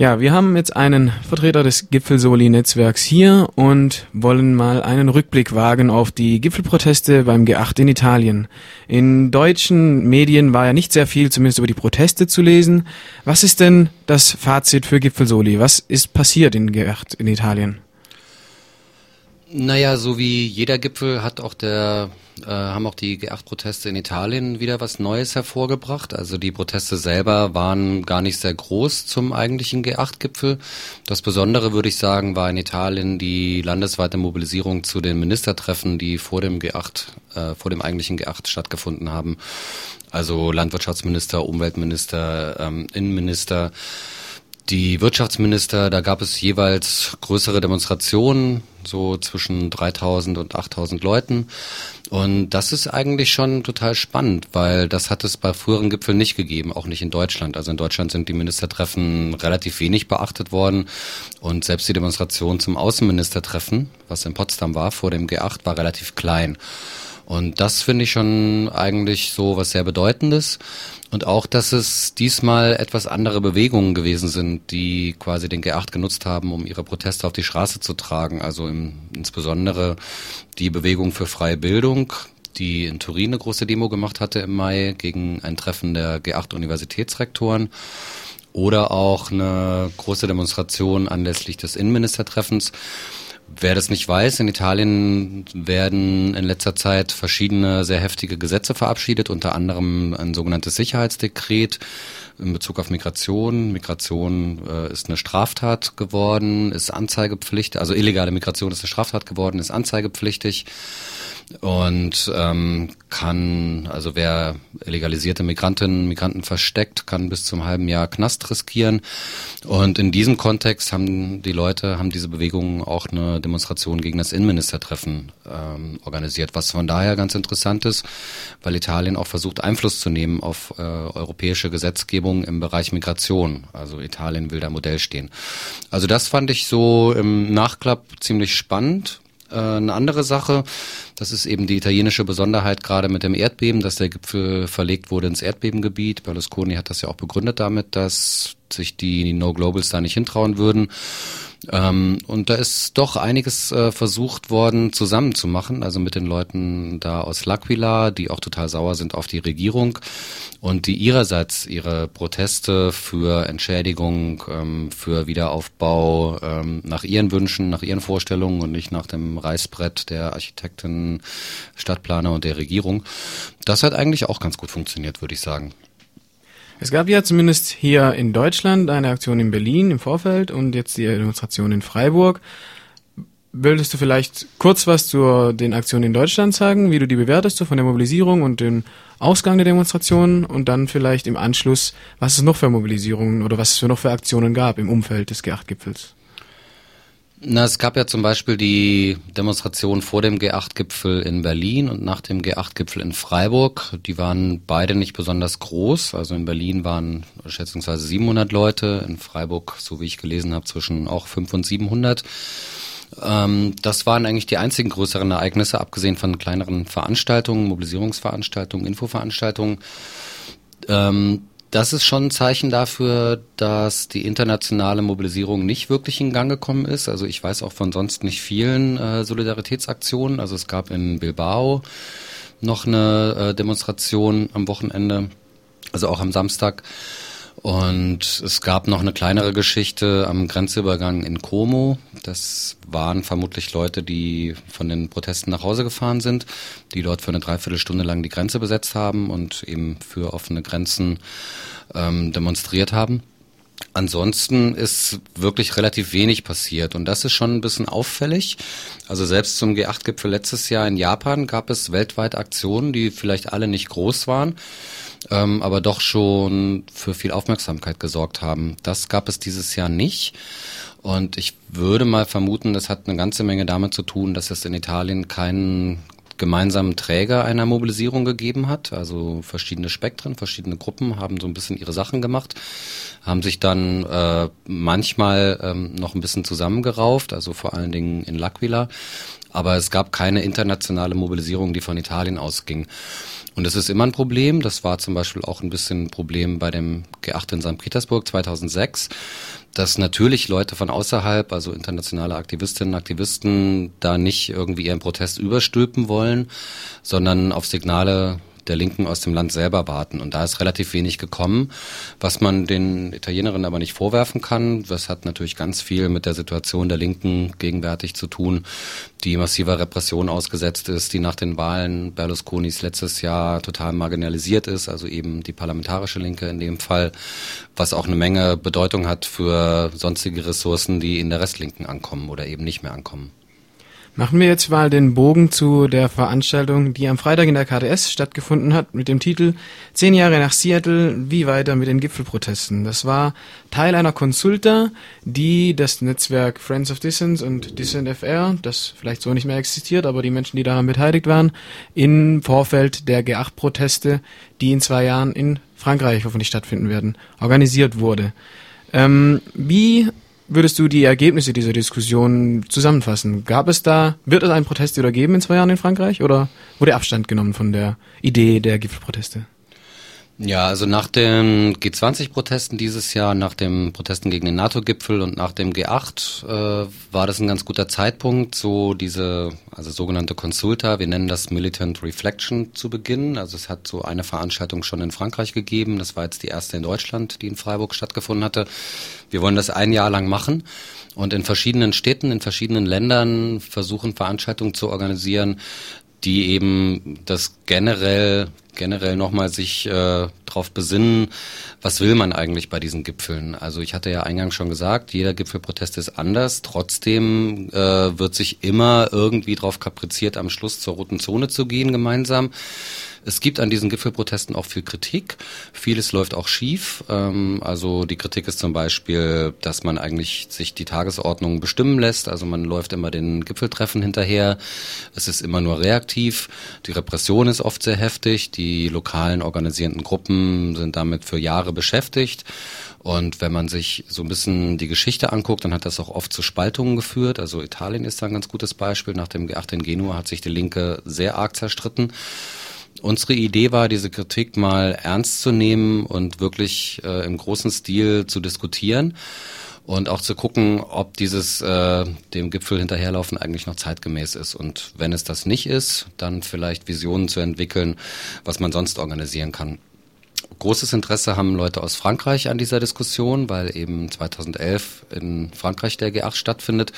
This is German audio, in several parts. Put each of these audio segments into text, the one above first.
Ja, wir haben jetzt einen Vertreter des Gipfelsoli-Netzwerks hier und wollen mal einen Rückblick wagen auf die Gipfelproteste beim G8 in Italien. In deutschen Medien war ja nicht sehr viel, zumindest über die Proteste zu lesen. Was ist denn das Fazit für Gipfelsoli? Was ist passiert in G8 in Italien? Naja, so wie jeder Gipfel hat auch der, äh, haben auch die G8-Proteste in Italien wieder was Neues hervorgebracht. Also die Proteste selber waren gar nicht sehr groß zum eigentlichen G8-Gipfel. Das Besondere, würde ich sagen, war in Italien die landesweite Mobilisierung zu den Ministertreffen, die vor dem G8, äh, vor dem eigentlichen G8 stattgefunden haben. Also Landwirtschaftsminister, Umweltminister, ähm, Innenminister, die Wirtschaftsminister, da gab es jeweils größere Demonstrationen, so zwischen 3000 und 8000 Leuten. Und das ist eigentlich schon total spannend, weil das hat es bei früheren Gipfeln nicht gegeben, auch nicht in Deutschland. Also in Deutschland sind die Ministertreffen relativ wenig beachtet worden und selbst die Demonstration zum Außenministertreffen, was in Potsdam war, vor dem G8, war relativ klein. Und das finde ich schon eigentlich so was sehr Bedeutendes. Und auch, dass es diesmal etwas andere Bewegungen gewesen sind, die quasi den G8 genutzt haben, um ihre Proteste auf die Straße zu tragen. Also im, insbesondere die Bewegung für freie Bildung, die in Turin eine große Demo gemacht hatte im Mai gegen ein Treffen der G8 Universitätsrektoren. Oder auch eine große Demonstration anlässlich des Innenministertreffens Wer das nicht weiß, in Italien werden in letzter Zeit verschiedene sehr heftige Gesetze verabschiedet, unter anderem ein sogenanntes Sicherheitsdekret in Bezug auf Migration. Migration äh, ist eine Straftat geworden, ist anzeigepflichtig, also illegale Migration ist eine Straftat geworden, ist anzeigepflichtig und ähm, kann, also wer legalisierte Migrantinnen, Migranten versteckt, kann bis zum halben Jahr Knast riskieren. Und in diesem Kontext haben die Leute, haben diese Bewegungen auch eine Demonstration gegen das Innenministertreffen ähm, organisiert, was von daher ganz interessant ist, weil Italien auch versucht, Einfluss zu nehmen auf äh, europäische Gesetzgebung im Bereich Migration. Also Italien will da Modell stehen. Also das fand ich so im Nachklapp ziemlich spannend eine andere Sache, das ist eben die italienische Besonderheit gerade mit dem Erdbeben, dass der Gipfel verlegt wurde ins Erdbebengebiet. Berlusconi hat das ja auch begründet damit, dass sich die No Globals da nicht hintrauen würden. Ähm, und da ist doch einiges äh, versucht worden zusammenzumachen, also mit den Leuten da aus L'Aquila, die auch total sauer sind auf die Regierung und die ihrerseits ihre Proteste für Entschädigung, ähm, für Wiederaufbau ähm, nach ihren Wünschen, nach ihren Vorstellungen und nicht nach dem Reißbrett der Architekten, Stadtplaner und der Regierung. Das hat eigentlich auch ganz gut funktioniert, würde ich sagen. Es gab ja zumindest hier in Deutschland eine Aktion in Berlin im Vorfeld und jetzt die Demonstration in Freiburg. Würdest du vielleicht kurz was zu den Aktionen in Deutschland sagen, wie du die bewertest, so von der Mobilisierung und dem Ausgang der Demonstrationen und dann vielleicht im Anschluss, was es noch für Mobilisierungen oder was es für noch für Aktionen gab im Umfeld des G8-Gipfels? Na, es gab ja zum Beispiel die Demonstration vor dem G8-Gipfel in Berlin und nach dem G8-Gipfel in Freiburg. Die waren beide nicht besonders groß. Also in Berlin waren schätzungsweise 700 Leute, in Freiburg, so wie ich gelesen habe, zwischen auch 500 und 700. Ähm, das waren eigentlich die einzigen größeren Ereignisse, abgesehen von kleineren Veranstaltungen, Mobilisierungsveranstaltungen, Infoveranstaltungen. Ähm, das ist schon ein Zeichen dafür, dass die internationale Mobilisierung nicht wirklich in Gang gekommen ist. Also ich weiß auch von sonst nicht vielen äh, Solidaritätsaktionen. Also es gab in Bilbao noch eine äh, Demonstration am Wochenende, also auch am Samstag. Und es gab noch eine kleinere Geschichte am Grenzübergang in Como. Das waren vermutlich Leute, die von den Protesten nach Hause gefahren sind, die dort für eine Dreiviertelstunde lang die Grenze besetzt haben und eben für offene Grenzen ähm, demonstriert haben. Ansonsten ist wirklich relativ wenig passiert und das ist schon ein bisschen auffällig. Also selbst zum G8-Gipfel letztes Jahr in Japan gab es weltweit Aktionen, die vielleicht alle nicht groß waren ähm, aber doch schon für viel Aufmerksamkeit gesorgt haben. Das gab es dieses Jahr nicht. Und ich würde mal vermuten, das hat eine ganze Menge damit zu tun, dass es in Italien keinen gemeinsamen Träger einer Mobilisierung gegeben hat. Also verschiedene Spektren, verschiedene Gruppen haben so ein bisschen ihre Sachen gemacht, haben sich dann äh, manchmal ähm, noch ein bisschen zusammengerauft, also vor allen Dingen in L'Aquila. Aber es gab keine internationale Mobilisierung, die von Italien ausging. Und das ist immer ein Problem. Das war zum Beispiel auch ein bisschen ein Problem bei dem G8 in St. Petersburg 2006, dass natürlich Leute von außerhalb, also internationale Aktivistinnen und Aktivisten, da nicht irgendwie ihren Protest überstülpen wollen, sondern auf Signale der Linken aus dem Land selber warten. Und da ist relativ wenig gekommen, was man den Italienerinnen aber nicht vorwerfen kann. Das hat natürlich ganz viel mit der Situation der Linken gegenwärtig zu tun, die massiver Repression ausgesetzt ist, die nach den Wahlen Berlusconis letztes Jahr total marginalisiert ist, also eben die parlamentarische Linke in dem Fall, was auch eine Menge Bedeutung hat für sonstige Ressourcen, die in der Restlinken ankommen oder eben nicht mehr ankommen. Machen wir jetzt mal den Bogen zu der Veranstaltung, die am Freitag in der KDS stattgefunden hat, mit dem Titel Zehn Jahre nach Seattle, wie weiter mit den Gipfelprotesten. Das war Teil einer Konsulta, die das Netzwerk Friends of Dissent und Dissent FR, das vielleicht so nicht mehr existiert, aber die Menschen, die daran beteiligt waren, im Vorfeld der G8-Proteste, die in zwei Jahren in Frankreich hoffentlich stattfinden werden, organisiert wurde. Ähm, wie würdest du die Ergebnisse dieser Diskussion zusammenfassen? Gab es da, wird es einen Protest wieder geben in zwei Jahren in Frankreich oder wurde Abstand genommen von der Idee der Gipfelproteste? Ja, also nach den G20-Protesten dieses Jahr, nach den Protesten gegen den NATO-Gipfel und nach dem G8 äh, war das ein ganz guter Zeitpunkt, so diese, also sogenannte Consulta, wir nennen das Militant Reflection zu beginnen. Also es hat so eine Veranstaltung schon in Frankreich gegeben, das war jetzt die erste in Deutschland, die in Freiburg stattgefunden hatte. Wir wollen das ein Jahr lang machen und in verschiedenen Städten, in verschiedenen Ländern versuchen Veranstaltungen zu organisieren, die eben das generell generell nochmal sich äh, darauf besinnen, was will man eigentlich bei diesen Gipfeln. Also ich hatte ja eingangs schon gesagt, jeder Gipfelprotest ist anders. Trotzdem äh, wird sich immer irgendwie darauf kapriziert, am Schluss zur roten Zone zu gehen gemeinsam. Es gibt an diesen Gipfelprotesten auch viel Kritik. Vieles läuft auch schief. Ähm, also die Kritik ist zum Beispiel, dass man eigentlich sich die Tagesordnung bestimmen lässt. Also man läuft immer den Gipfeltreffen hinterher. Es ist immer nur reaktiv. Die Repression ist oft sehr heftig. Die lokalen organisierenden Gruppen sind damit für Jahre beschäftigt. Und wenn man sich so ein bisschen die Geschichte anguckt, dann hat das auch oft zu Spaltungen geführt. Also Italien ist da ein ganz gutes Beispiel. Nach dem G8 in Genua hat sich die Linke sehr arg zerstritten. Unsere Idee war, diese Kritik mal ernst zu nehmen und wirklich äh, im großen Stil zu diskutieren und auch zu gucken, ob dieses äh, dem Gipfel hinterherlaufen eigentlich noch zeitgemäß ist. Und wenn es das nicht ist, dann vielleicht Visionen zu entwickeln, was man sonst organisieren kann. Großes Interesse haben Leute aus Frankreich an dieser Diskussion, weil eben 2011 in Frankreich der G8 stattfindet.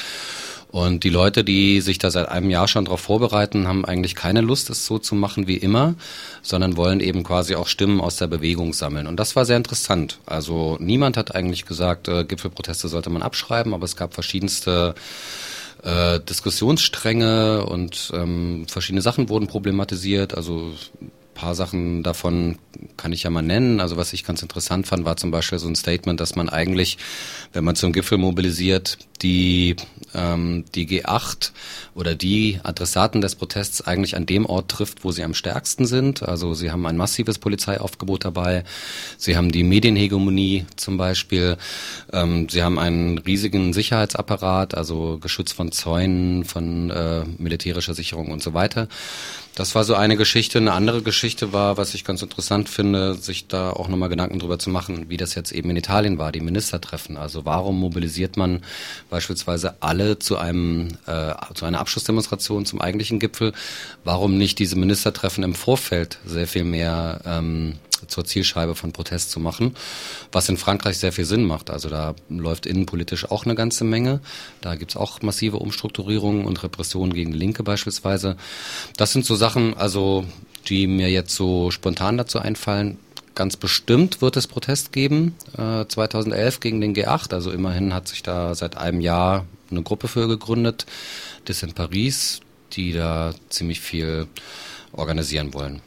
Und die Leute, die sich da seit einem Jahr schon darauf vorbereiten, haben eigentlich keine Lust, es so zu machen wie immer, sondern wollen eben quasi auch Stimmen aus der Bewegung sammeln. Und das war sehr interessant. Also niemand hat eigentlich gesagt, äh, Gipfelproteste sollte man abschreiben, aber es gab verschiedenste äh, Diskussionsstränge und ähm, verschiedene Sachen wurden problematisiert. Also paar Sachen davon kann ich ja mal nennen. Also was ich ganz interessant fand, war zum Beispiel so ein Statement, dass man eigentlich, wenn man zum Gipfel mobilisiert, die, ähm, die G8 oder die Adressaten des Protests eigentlich an dem Ort trifft, wo sie am stärksten sind. Also sie haben ein massives Polizeiaufgebot dabei, sie haben die Medienhegemonie zum Beispiel, ähm, sie haben einen riesigen Sicherheitsapparat, also geschützt von Zäunen, von äh, militärischer Sicherung und so weiter. Das war so eine Geschichte. Eine andere Geschichte war, was ich ganz interessant finde, sich da auch nochmal Gedanken drüber zu machen, wie das jetzt eben in Italien war, die Ministertreffen. Also warum mobilisiert man beispielsweise alle zu einem äh, zu einer Abschlussdemonstration zum eigentlichen Gipfel? Warum nicht diese Ministertreffen im Vorfeld sehr viel mehr ähm, zur Zielscheibe von Protest zu machen, was in Frankreich sehr viel Sinn macht. Also da läuft innenpolitisch auch eine ganze Menge. Da gibt's auch massive Umstrukturierungen und Repressionen gegen Linke beispielsweise. Das sind so Sachen, also die mir jetzt so spontan dazu einfallen. Ganz bestimmt wird es Protest geben, äh, 2011 gegen den G8. Also immerhin hat sich da seit einem Jahr eine Gruppe für gegründet, das in Paris, die da ziemlich viel organisieren wollen.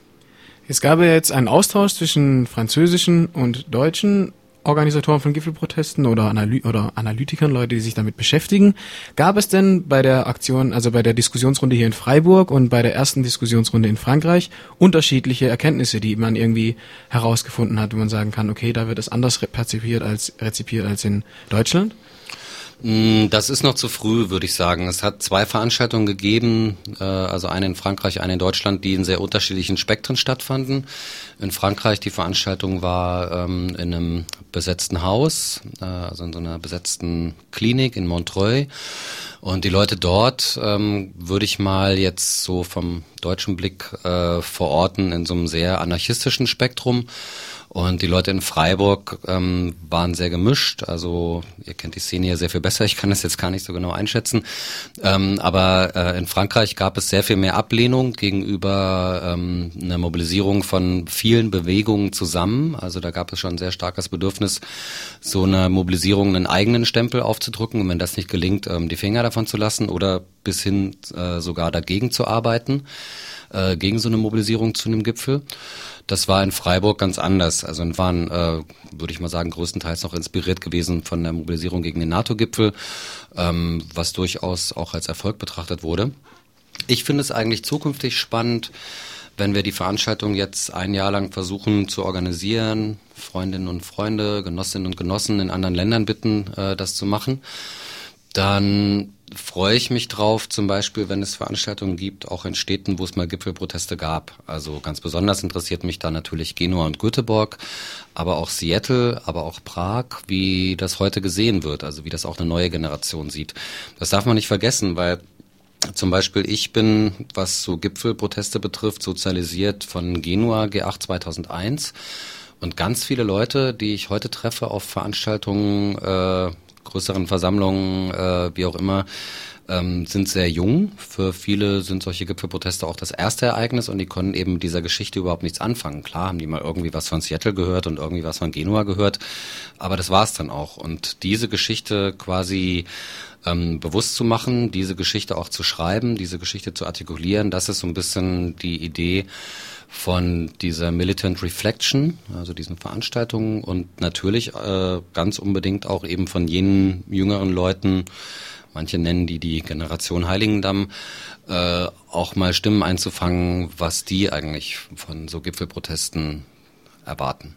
Es gab ja jetzt einen Austausch zwischen französischen und deutschen Organisatoren von Gipfelprotesten oder, Analy oder Analytikern, Leute, die sich damit beschäftigen. Gab es denn bei der Aktion, also bei der Diskussionsrunde hier in Freiburg und bei der ersten Diskussionsrunde in Frankreich unterschiedliche Erkenntnisse, die man irgendwie herausgefunden hat, wo man sagen kann, okay, da wird es anders rezipiert als rezipiert als in Deutschland? Mm, das ist noch zu früh, würde ich sagen. Es hat zwei Veranstaltungen gegeben, äh, also eine in Frankreich, eine in Deutschland, die in sehr unterschiedlichen Spektren stattfanden. In Frankreich die Veranstaltung war ähm, in einem besetzten Haus, äh, also in so einer besetzten Klinik in Montreuil. Und die Leute dort ähm, würde ich mal jetzt so vom deutschen Blick äh, verorten in so einem sehr anarchistischen Spektrum. Und die Leute in Freiburg ähm, waren sehr gemischt. Also ihr kennt die Szene hier sehr viel besser. Ich kann das jetzt gar nicht so genau einschätzen. Ähm, aber äh, in Frankreich gab es sehr viel mehr Ablehnung gegenüber ähm, einer Mobilisierung von vielen Bewegungen zusammen. Also da gab es schon ein sehr starkes Bedürfnis, so eine Mobilisierung einen eigenen Stempel aufzudrücken und wenn das nicht gelingt, ähm, die Finger davon zu lassen oder bis hin äh, sogar dagegen zu arbeiten, äh, gegen so eine Mobilisierung zu einem Gipfel. Das war in Freiburg ganz anders. Also waren, äh, würde ich mal sagen, größtenteils noch inspiriert gewesen von der Mobilisierung gegen den NATO-Gipfel, ähm, was durchaus auch als Erfolg betrachtet wurde. Ich finde es eigentlich zukünftig spannend, wenn wir die Veranstaltung jetzt ein Jahr lang versuchen zu organisieren, Freundinnen und Freunde, Genossinnen und Genossen in anderen Ländern bitten, äh, das zu machen, dann freue ich mich drauf, zum Beispiel, wenn es Veranstaltungen gibt, auch in Städten, wo es mal Gipfelproteste gab. Also ganz besonders interessiert mich da natürlich Genua und Göteborg, aber auch Seattle, aber auch Prag, wie das heute gesehen wird, also wie das auch eine neue Generation sieht. Das darf man nicht vergessen, weil zum Beispiel ich bin, was so Gipfelproteste betrifft, sozialisiert von Genua G8 2001 und ganz viele Leute, die ich heute treffe auf Veranstaltungen, äh, größeren Versammlungen, äh, wie auch immer, ähm, sind sehr jung. Für viele sind solche Gipfelproteste auch das erste Ereignis und die können eben mit dieser Geschichte überhaupt nichts anfangen. Klar haben die mal irgendwie was von Seattle gehört und irgendwie was von Genua gehört, aber das war's dann auch. Und diese Geschichte quasi ähm, bewusst zu machen, diese Geschichte auch zu schreiben, diese Geschichte zu artikulieren, das ist so ein bisschen die Idee von dieser Militant Reflection, also diesen Veranstaltungen und natürlich äh, ganz unbedingt auch eben von jenen jüngeren Leuten, manche nennen die die Generation Heiligendamm, äh, auch mal Stimmen einzufangen, was die eigentlich von so Gipfelprotesten erwarten.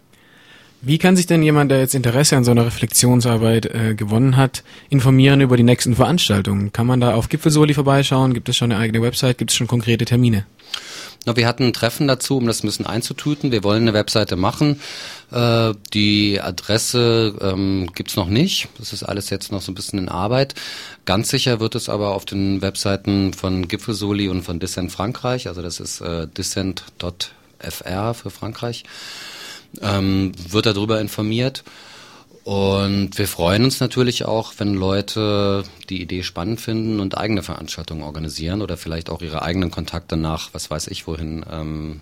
Wie kann sich denn jemand, der jetzt Interesse an so einer Reflexionsarbeit äh, gewonnen hat, informieren über die nächsten Veranstaltungen? Kann man da auf Gipfelsoli vorbeischauen? Gibt es schon eine eigene Website? Gibt es schon konkrete Termine? Na, wir hatten ein Treffen dazu, um das ein bisschen einzutüten. Wir wollen eine Webseite machen. Äh, die Adresse ähm, gibt's noch nicht. Das ist alles jetzt noch so ein bisschen in Arbeit. Ganz sicher wird es aber auf den Webseiten von Gipfelsoli und von Dissent Frankreich, also das ist äh, dissent.fr für Frankreich, ähm, wird darüber informiert. Und wir freuen uns natürlich auch, wenn Leute die Idee spannend finden und eigene Veranstaltungen organisieren oder vielleicht auch ihre eigenen Kontakte nach, was weiß ich wohin, ähm,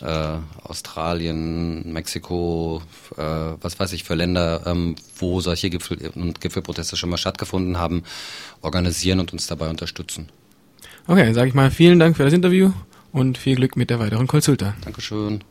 äh, Australien, Mexiko, äh, was weiß ich für Länder, ähm, wo solche Gipfel und Gipfelproteste schon mal stattgefunden haben, organisieren und uns dabei unterstützen. Okay, dann sage ich mal vielen Dank für das Interview und viel Glück mit der weiteren Konsulta. Dankeschön.